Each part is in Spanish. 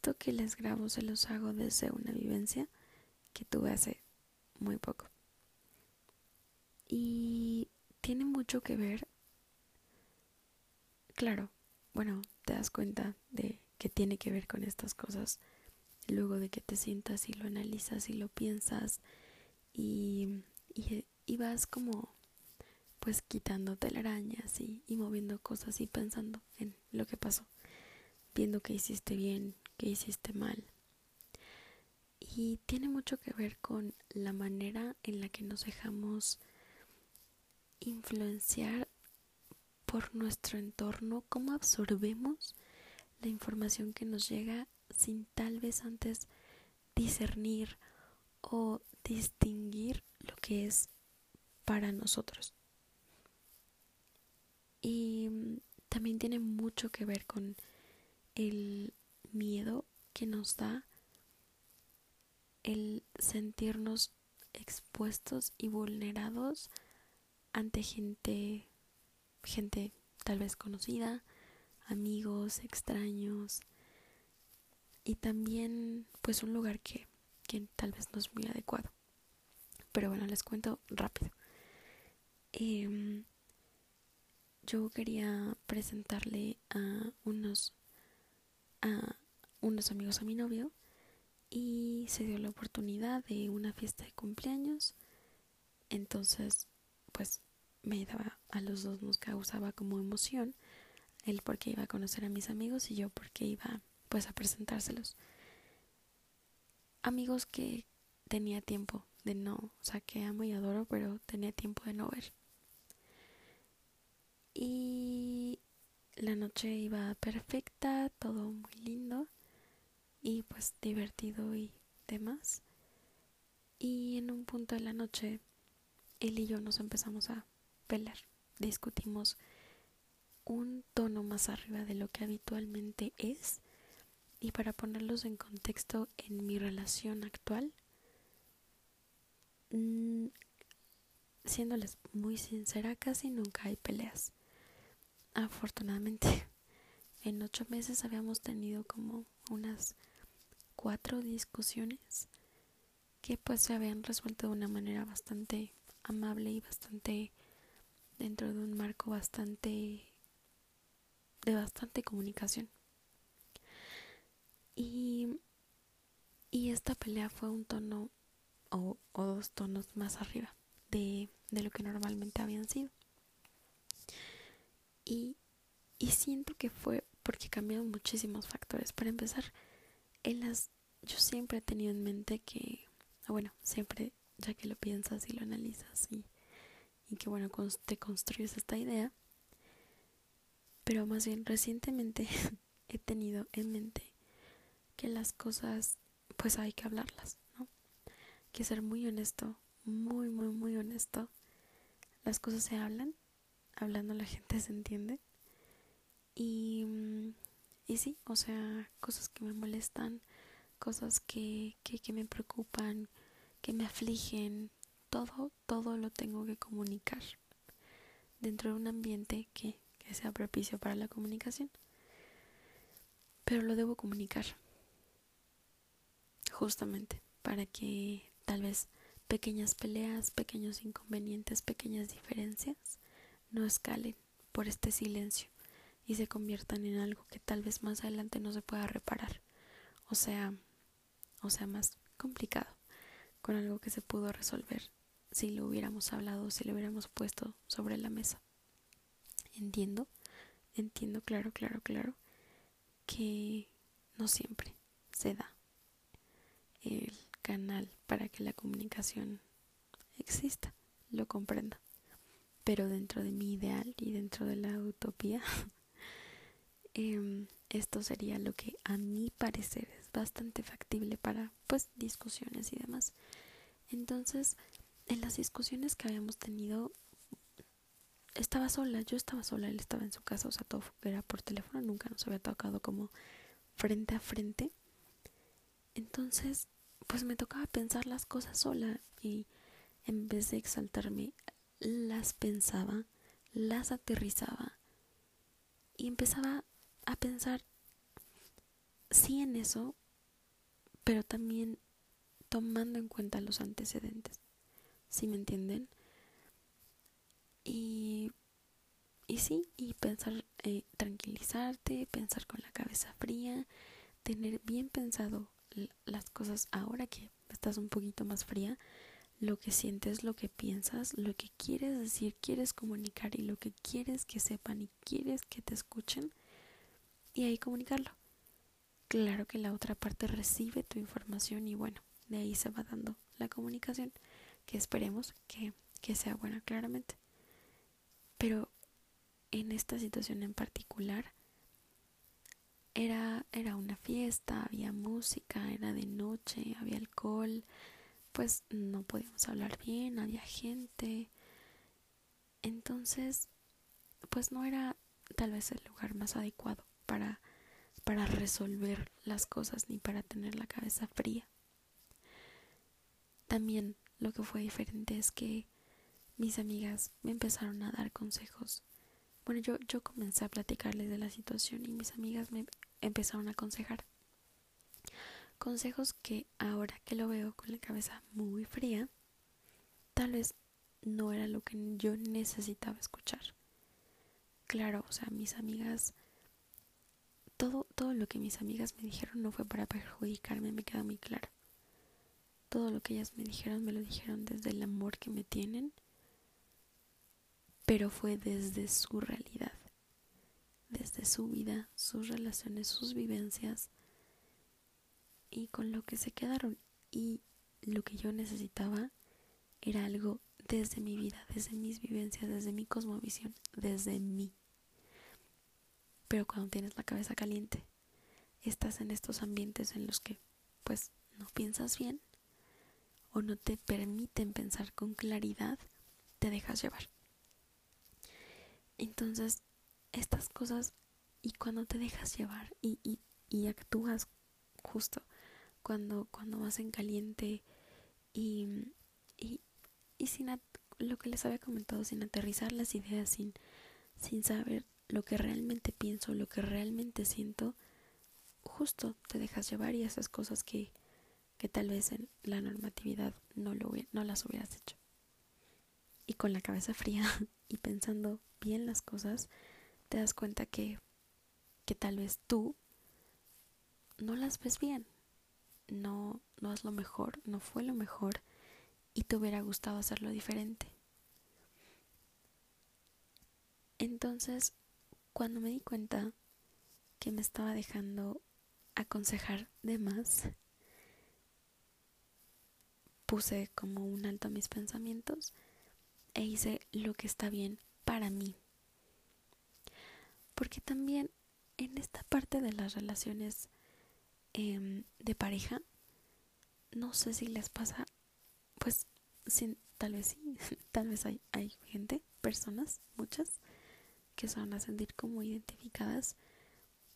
esto que les grabo se los hago desde una vivencia que tuve hace muy poco. Y tiene mucho que ver, claro, bueno, te das cuenta de que tiene que ver con estas cosas luego de que te sientas y lo analizas y lo piensas y, y, vas como pues quitando telarañas y, y moviendo cosas y pensando en lo que pasó, viendo que hiciste bien, que hiciste mal. Y tiene mucho que ver con la manera en la que nos dejamos influenciar por nuestro entorno, cómo absorbemos la información que nos llega sin tal vez antes discernir o distinguir lo que es para nosotros. Y mm, también tiene mucho que ver con el miedo que nos da el sentirnos expuestos y vulnerados ante gente gente tal vez conocida, amigos, extraños y también pues un lugar que, que tal vez no es muy adecuado. Pero bueno, les cuento rápido. Em, yo quería presentarle a unos a unos amigos a mi novio y se dio la oportunidad de una fiesta de cumpleaños. Entonces, pues me daba a los dos nos causaba como emoción él porque iba a conocer a mis amigos y yo porque iba pues a presentárselos. Amigos que tenía tiempo de no, o sea, que amo y adoro, pero tenía tiempo de no ver. Y la noche iba perfecta, todo muy lindo y pues divertido y demás. Y en un punto de la noche, él y yo nos empezamos a pelear. Discutimos un tono más arriba de lo que habitualmente es. Y para ponerlos en contexto en mi relación actual, mm, siéndoles muy sincera, casi nunca hay peleas. Afortunadamente, en ocho meses habíamos tenido como unas cuatro discusiones que pues se habían resuelto de una manera bastante amable y bastante dentro de un marco bastante de bastante comunicación. Y, y esta pelea fue un tono o, o dos tonos más arriba de, de, lo que normalmente habían sido. Y, y siento que fue porque cambiaron muchísimos factores. Para empezar, en las, yo siempre he tenido en mente que, bueno, siempre, ya que lo piensas y lo analizas y, y que, bueno, te construyes esta idea, pero más bien recientemente he tenido en mente que las cosas pues hay que hablarlas, ¿no? Que ser muy honesto, muy, muy, muy honesto. Las cosas se hablan, hablando la gente se entiende. Y, y sí, o sea, cosas que me molestan, cosas que, que, que me preocupan, que me afligen, todo, todo lo tengo que comunicar dentro de un ambiente que sea propicio para la comunicación. Pero lo debo comunicar. Justamente para que tal vez pequeñas peleas, pequeños inconvenientes, pequeñas diferencias no escalen por este silencio y se conviertan en algo que tal vez más adelante no se pueda reparar. O sea, o sea, más complicado con algo que se pudo resolver si lo hubiéramos hablado, si lo hubiéramos puesto sobre la mesa. Entiendo, entiendo, claro, claro, claro, que no siempre se da el canal para que la comunicación exista, lo comprendo. Pero dentro de mi ideal y dentro de la utopía, em, esto sería lo que a mi parecer es bastante factible para pues discusiones y demás. Entonces, en las discusiones que habíamos tenido, estaba sola, yo estaba sola, él estaba en su casa, o sea, todo era por teléfono, nunca nos había tocado como frente a frente. Entonces, pues me tocaba pensar las cosas sola y en vez de exaltarme, las pensaba, las aterrizaba y empezaba a pensar sí en eso, pero también tomando en cuenta los antecedentes. ¿Sí me entienden? Y, y sí, y pensar, eh, tranquilizarte, pensar con la cabeza fría, tener bien pensado las cosas ahora que estás un poquito más fría, lo que sientes, lo que piensas, lo que quieres decir, quieres comunicar y lo que quieres que sepan y quieres que te escuchen y ahí comunicarlo. Claro que la otra parte recibe tu información y bueno, de ahí se va dando la comunicación, que esperemos que, que sea buena claramente. Pero en esta situación en particular, era, era una fiesta, había música, era de noche, había alcohol, pues no podíamos hablar bien, había gente. Entonces, pues no era tal vez el lugar más adecuado para, para resolver las cosas ni para tener la cabeza fría. También lo que fue diferente es que mis amigas me empezaron a dar consejos. Bueno, yo, yo comencé a platicarles de la situación y mis amigas me empezaron a aconsejar. Consejos que ahora que lo veo con la cabeza muy fría, tal vez no era lo que yo necesitaba escuchar. Claro, o sea, mis amigas, todo, todo lo que mis amigas me dijeron no fue para perjudicarme, me queda muy claro. Todo lo que ellas me dijeron me lo dijeron desde el amor que me tienen, pero fue desde su realidad desde su vida, sus relaciones, sus vivencias y con lo que se quedaron. Y lo que yo necesitaba era algo desde mi vida, desde mis vivencias, desde mi cosmovisión, desde mí. Pero cuando tienes la cabeza caliente, estás en estos ambientes en los que pues no piensas bien o no te permiten pensar con claridad, te dejas llevar. Entonces estas cosas y cuando te dejas llevar y, y, y actúas justo cuando, cuando vas en caliente y, y, y sin lo que les había comentado, sin aterrizar las ideas, sin, sin saber lo que realmente pienso, lo que realmente siento, justo te dejas llevar y haces cosas que, que tal vez en la normatividad no, lo, no las hubieras hecho. Y con la cabeza fría y pensando bien las cosas, te das cuenta que, que tal vez tú no las ves bien, no, no es lo mejor, no fue lo mejor y te hubiera gustado hacerlo diferente. Entonces, cuando me di cuenta que me estaba dejando aconsejar de más, puse como un alto a mis pensamientos e hice lo que está bien para mí. Porque también en esta parte de las relaciones em, de pareja, no sé si les pasa, pues sin, tal vez sí, tal vez hay, hay gente, personas, muchas, que se van a sentir como identificadas.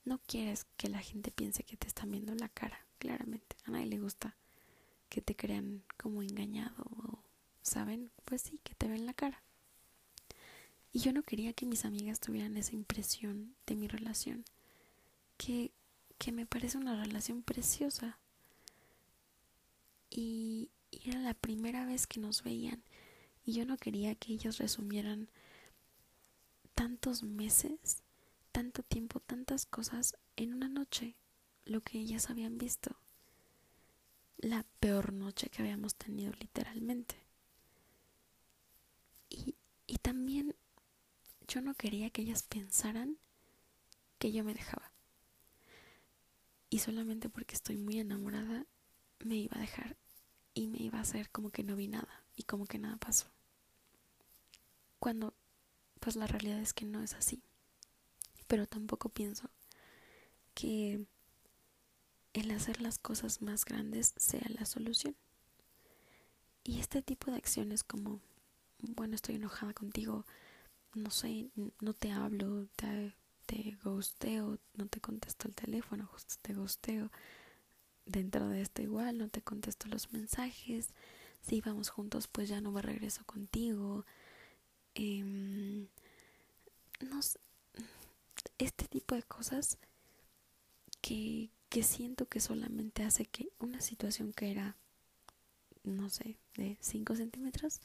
No quieres que la gente piense que te están viendo la cara, claramente. A nadie le gusta que te crean como engañado o, ¿saben? Pues sí, que te ven la cara. Y yo no quería que mis amigas tuvieran esa impresión de mi relación, que, que me parece una relación preciosa. Y, era la primera vez que nos veían y yo no quería que ellos resumieran tantos meses, tanto tiempo, tantas cosas en una noche, lo que ellas habían visto. La peor noche que habíamos tenido literalmente. Y, y también yo no quería que ellas pensaran que yo me dejaba. Y solamente porque estoy muy enamorada, me iba a dejar y me iba a hacer como que no vi nada y como que nada pasó. Cuando, pues la realidad es que no es así. Pero tampoco pienso que el hacer las cosas más grandes sea la solución. Y este tipo de acciones como, bueno, estoy enojada contigo, no sé, no te hablo, te, te no te contesto el teléfono, justo te ghosteo. Dentro de esto igual, no te contesto los mensajes. Si vamos juntos, pues ya no me regreso contigo. Eh, no este tipo de cosas que, que siento que solamente hace que una situación que era, no sé, de 5 centímetros,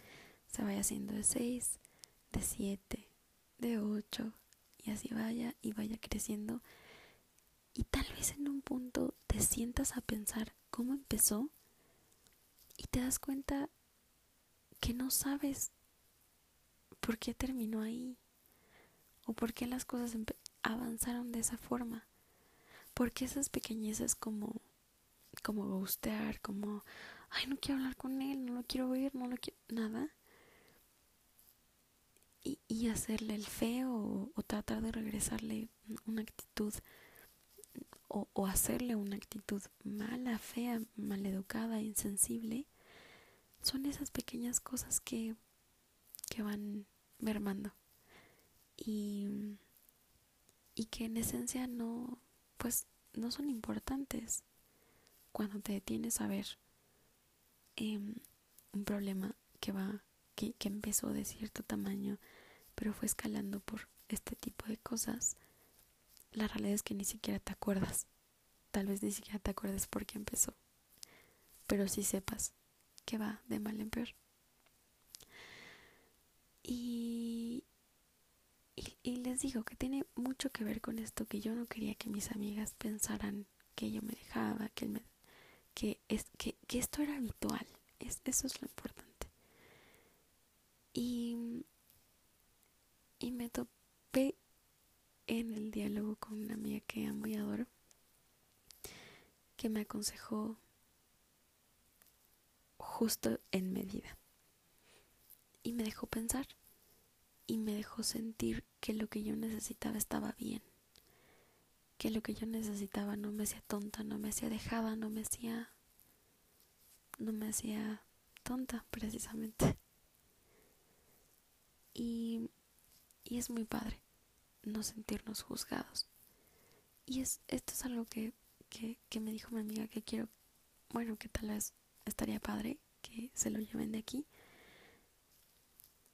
se vaya haciendo de 6, de 7, de 8, y así vaya y vaya creciendo. Y tal vez en un punto te sientas a pensar cómo empezó y te das cuenta que no sabes por qué terminó ahí o por qué las cosas avanzaron de esa forma. Porque esas pequeñeces como como gustear, como ay, no quiero hablar con él, no lo quiero ver, no lo quiero nada. Y, y hacerle el feo o, o, tratar de regresarle una actitud o, hacerle una actitud mala, fea, maleducada, insensible, son esas pequeñas cosas que, que van mermando. Y, y que en esencia no, pues no son importantes cuando te detienes a ver eh, un problema que va, que, empezó de cierto tamaño, pero fue escalando por este tipo de cosas la realidad es que ni siquiera te acuerdas. Tal vez ni siquiera te acuerdes por qué empezó. Pero sí sepas que va de mal en peor. Y, y, y, les digo que tiene mucho que ver con esto que yo no quería que mis amigas pensaran que yo me dejaba, que, me, que, es, que, que esto era habitual. Es, eso es lo importante. Y, y me topé en el diálogo con una amiga que amo y adoro, que me aconsejó justo en medida. Y me dejó pensar y me dejó sentir que lo que yo necesitaba estaba bien, que lo que yo necesitaba no me hacía tonta, no me hacía dejada, no me hacía no me hacía tonta precisamente. Y, y es muy padre no sentirnos juzgados. Y es, esto es algo que, que, me dijo mi amiga que quiero, bueno, que tal vez estaría padre que se lo lleven de aquí.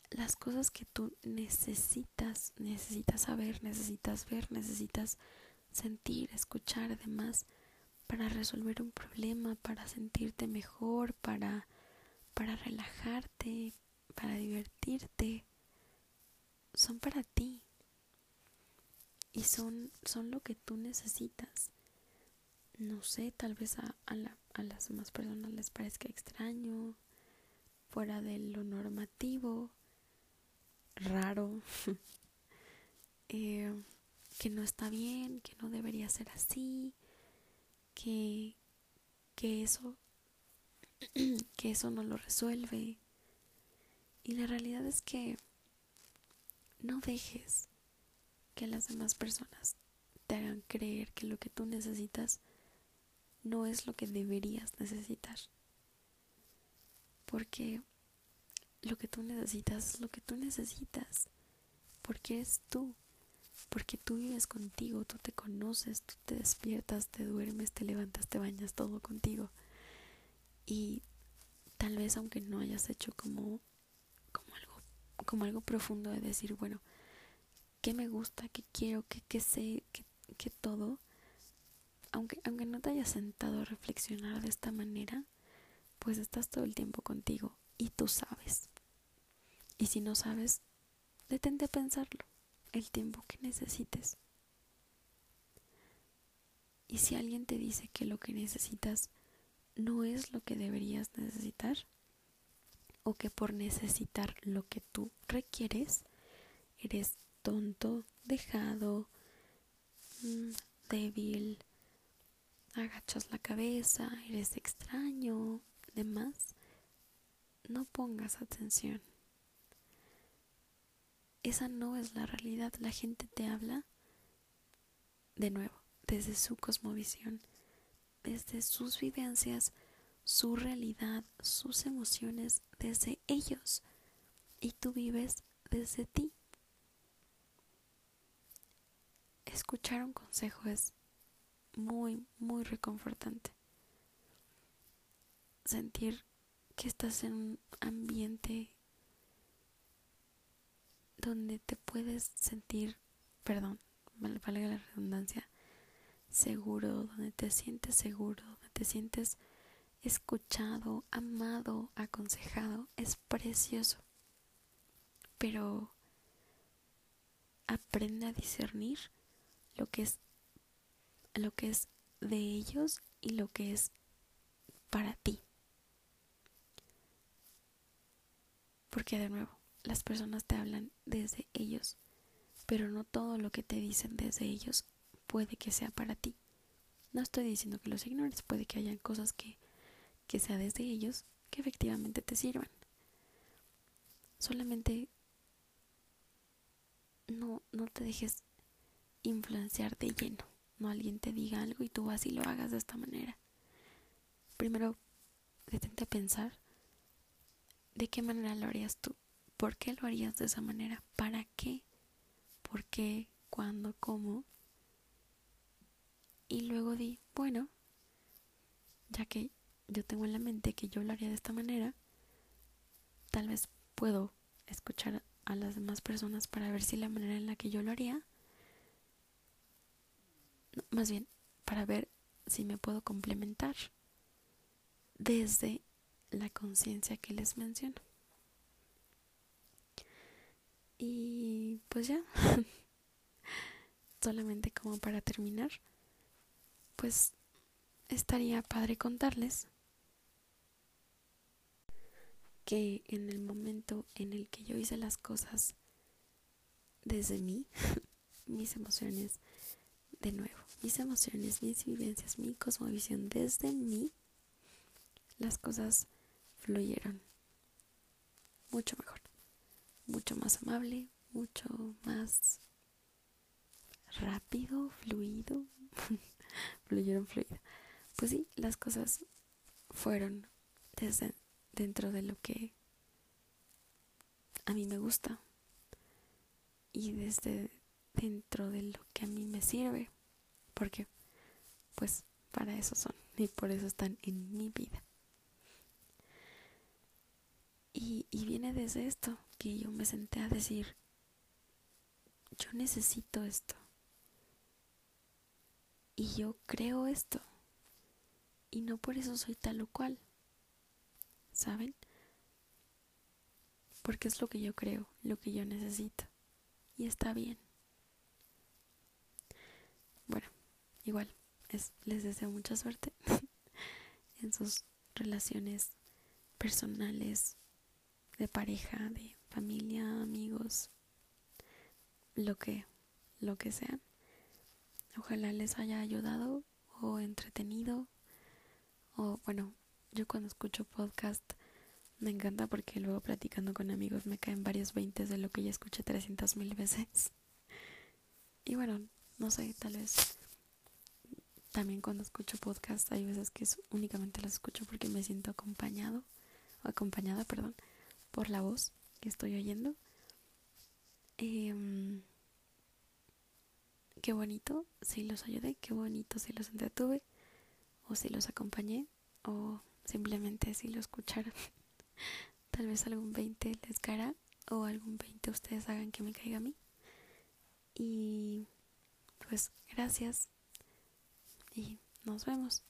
Las cosas que tú necesitas, necesitas saber, necesitas ver, necesitas sentir, escuchar, además, para resolver un problema, para sentirte mejor, para, para relajarte, para divertirte, son para ti y son, son lo que tú necesitas. No sé, tal vez a, a, la, a las demás personas les parezca extraño, fuera de lo normativo, raro, eh, que no está bien, que no debería ser así, que, que eso, que eso no lo resuelve. Y la realidad es que no dejes que las demás personas te hagan creer que lo que tú necesitas no es lo que deberías necesitar. Porque lo que tú necesitas es lo que tú necesitas. Porque eres tú. Porque tú vives contigo, tú te conoces, tú te despiertas, te duermes, te levantas, te bañas, todo contigo. Y tal vez aunque no hayas hecho como, como algo profundo de decir, bueno, qué me gusta, qué quiero, qué, qué sé, qué, todo, aunque, aunque no te hayas sentado a reflexionar de esta manera, pues estás todo el tiempo contigo y tú sabes. Y si no sabes, detente a pensarlo el tiempo que necesites. Y si alguien te dice que lo que necesitas no es lo que deberías necesitar, o que por necesitar lo que tú requieres, eres tonto, dejado, mm, débil, agachas la cabeza, eres extraño, demás, no pongas atención. Esa no es la realidad. La gente te habla de nuevo, desde su cosmovisión, desde sus vivencias, su realidad, sus emociones, desde ellos. Y tú vives desde ti. escuchar un consejo es muy, muy reconfortante. Sentir que estás en un ambiente donde te puedes sentir, perdón, valga la redundancia, seguro, donde te sientes seguro, donde te sientes escuchado, amado, aconsejado, es precioso. Pero aprende a discernir lo que es lo que es de ellos y lo que es para ti. Porque de nuevo, las personas te hablan desde ellos, pero no todo lo que te dicen desde ellos puede que sea para ti. No estoy diciendo que los ignores, puede que hayan cosas que, que sea desde ellos que efectivamente te sirvan. Solamente no, no te dejes influenciar de lleno. No alguien te diga algo y tú vas y lo hagas de esta manera. Primero, detente a pensar de qué manera lo harías tú. ¿Por qué lo harías de esa manera? ¿Para qué? ¿Por qué? ¿Cuándo? ¿Cómo? Y luego di, bueno, ya que yo tengo en la mente que yo lo haría de esta manera, tal vez puedo escuchar a las demás personas para ver si la manera en la que yo lo haría, más bien para ver si me puedo complementar desde la conciencia que les menciono. Y pues ya, solamente como para terminar, pues estaría padre contarles que en el momento en el que yo hice las cosas desde mí, mis emociones, de nuevo, mis emociones, mis vivencias, mi cosmovisión desde mí, las cosas fluyeron mucho mejor, mucho más amable, mucho más rápido, fluido, fluyeron fluido. Pues sí, las cosas fueron desde dentro de lo que a mí me gusta y desde dentro de lo que a mí me sirve, porque pues para eso son y por eso están en mi vida. Y, y viene desde esto que yo me senté a decir, yo necesito esto. Y yo creo esto. Y no por eso soy tal o cual. ¿Saben? Porque es lo que yo creo, lo que yo necesito. Y está bien. Bueno, igual, es, les deseo mucha suerte en sus relaciones personales, de pareja, de familia, amigos, lo que, lo que sean. Ojalá les haya ayudado o entretenido o bueno, yo cuando escucho podcast me encanta porque luego platicando con amigos me caen varios veintes de lo que ya escuché 300 mil veces. Y bueno, no sé, tal vez también cuando escucho podcast hay veces que únicamente las escucho porque me siento acompañado o acompañada, perdón, por la voz que estoy oyendo. Em, qué bonito si los ayudé, qué bonito si los entretuve o si los acompañé o Simplemente si lo escucharon. Tal vez algún 20 les caerá o algún 20 ustedes hagan que me caiga a mí. Y pues gracias y nos vemos.